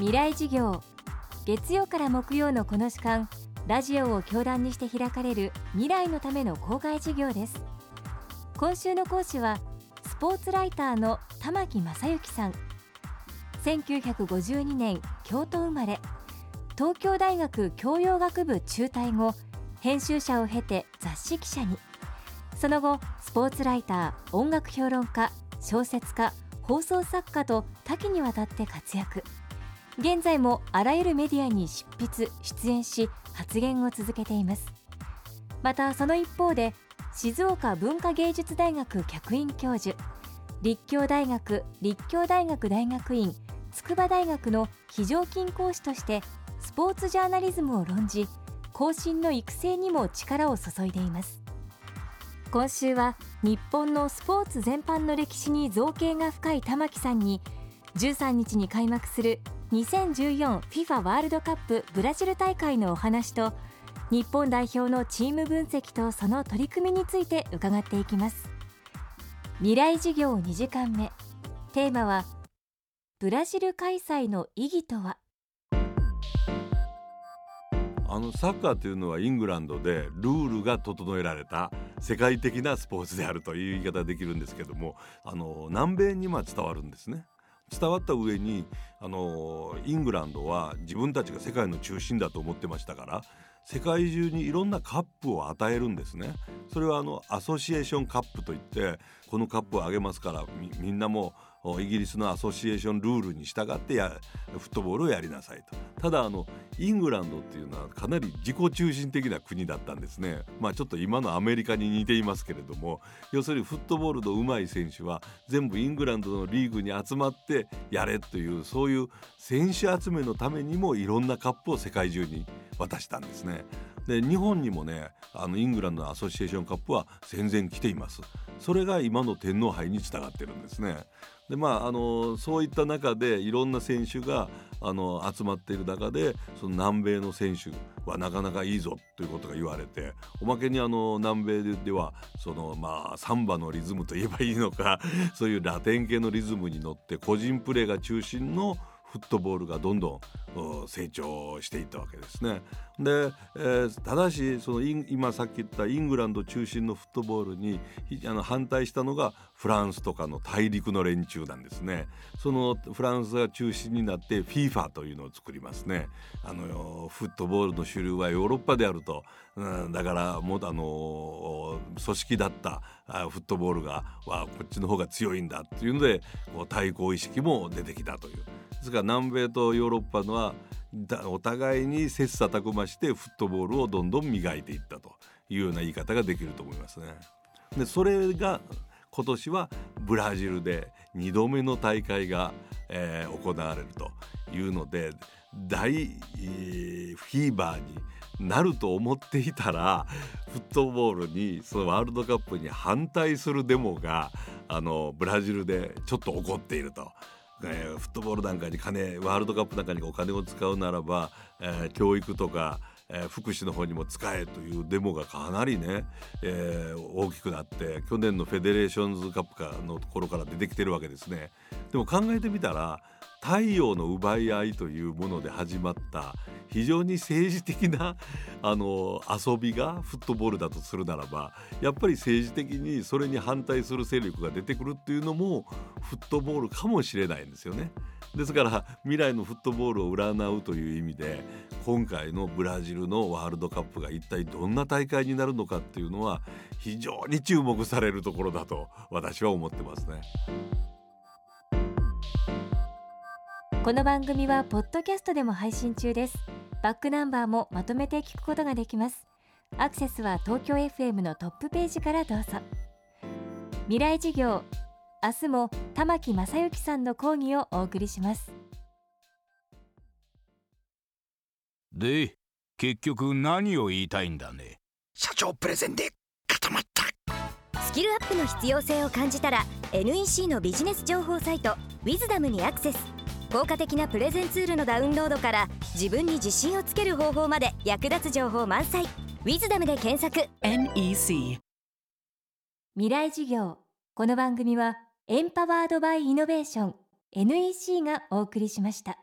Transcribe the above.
未来事業月曜から木曜のこの時間ラジオを教壇にして開かれる未来のための公開事業です。今週の講師はスポーツライターの玉木正幸さん。1952年京都生まれ。東京大学教養学部中退後編集者を経て雑誌記者に。その後スポーツライター音楽評論家小説家放送作家と多岐にわたって活躍。現在もあらゆるメディアに執筆出演し発言を続けています。またその一方で静岡文化芸術大学客員教授立教大学立教大学大学院筑波大学の非常勤講師としてスポーツジャーナリズムを論じ後進の育成にも力を注いでいます。今週は日本のスポーツ全般の歴史に造形が深い玉木さんに13日に開幕する 2014FIFA ワールドカップブラジル大会のお話と日本代表のチーム分析とその取り組みについて伺っていきます。未来事業2時間目。テーマはブラジル開催の意義とは？あのサッカーというのはイングランドでルールが整えられた世界的なスポーツであるという言い方ができるんですけどもあの南米にま伝わるんですね。伝わった上にあのイングランドは自分たちが世界の中心だと思ってましたから世界中にいろんなカップを与えるんですね。それはあのアソシエーションカップといってこのカップをあげますからみんなもイギリスのアソシエーションルールに従ってやフットボールをやりなさいと。ただあのイングランドっていうのはかなり自己中心的な国だったんですね。まあちょっと今のアメリカに似ていますけれども。要するにフットボールの上手い選手は全部イングランドのリーグに集まってやれというそういう選手集めのためにもいろんなカップを世界中に渡したんですね。で日本にもねあのイングランドのアソシエーションカップは戦前来ています。それが今の天皇杯につながってるんですね。でまああのそういった中でいろんな選手があの集まっている中でその南米の選手はなかなかいいぞということが言われておまけにあの南米ではそのまあサンバのリズムといえばいいのかそういうラテン系のリズムに乗って個人プレーが中心のフットボールがどんどん成長していったわけですね。で、えー、ただしその今さっき言ったイングランド中心のフットボールにあの反対したのがフランスとかの大陸の連中なんですね。そのフランスが中心になって FIFA というのを作りますね。あのフットボールの主流はヨーロッパであると、うん、だからもあの組織だったフットボールがはこっちの方が強いんだっていうのでこう対抗意識も出てきたという。ですから南米とヨーロッパのはお互いに切磋琢磨してフットボールをどんどん磨いていったというような言い方ができると思いますね。でそれが今年はブラジルで2度目の大会が、えー、行われるというので大、えー、フィーバーになると思っていたらフットボールにそのワールドカップに反対するデモがあのブラジルでちょっと起こっていると。え、フットボールなんかに金ワールドカップなんかにお金を使うならば、えー、教育とか、えー、福祉の方にも使えというデモがかなりね、え、大きくなって去年のフェデレーションズカップかのところから出てきてるわけですね。でも考えてみたら太陽の奪い合いというもので始まった非常に政治的な あの遊びがフットボールだとするならばやっぱり政治的にそれに反対する勢力が出てくるっていうのもフットボールかもしれないんですよね。ですから未来のフットボールを占うという意味で今回のブラジルのワールドカップが一体どんな大会になるのかっていうのは非常に注目されるところだと私は思ってますね。この番組はポッドキャストでも配信中です。バックナンバーもまとめて聞くことができます。アクセスは東京 FM のトップページからどうぞ。未来事業明日も玉木正之さんの講義をお送りします。で結局何を言いたいんだね。社長プレゼンで固まった。スキルアップの必要性を感じたら NEC のビジネス情報サイト「ウィズダムにアクセス効果的なプレゼンツールのダウンロードから自分に自信をつける方法まで役立つ情報満載「ウィズダムで検索。NEC 未来事業。この番組はエンパワードバイイノベーション。NEC がお送りしました。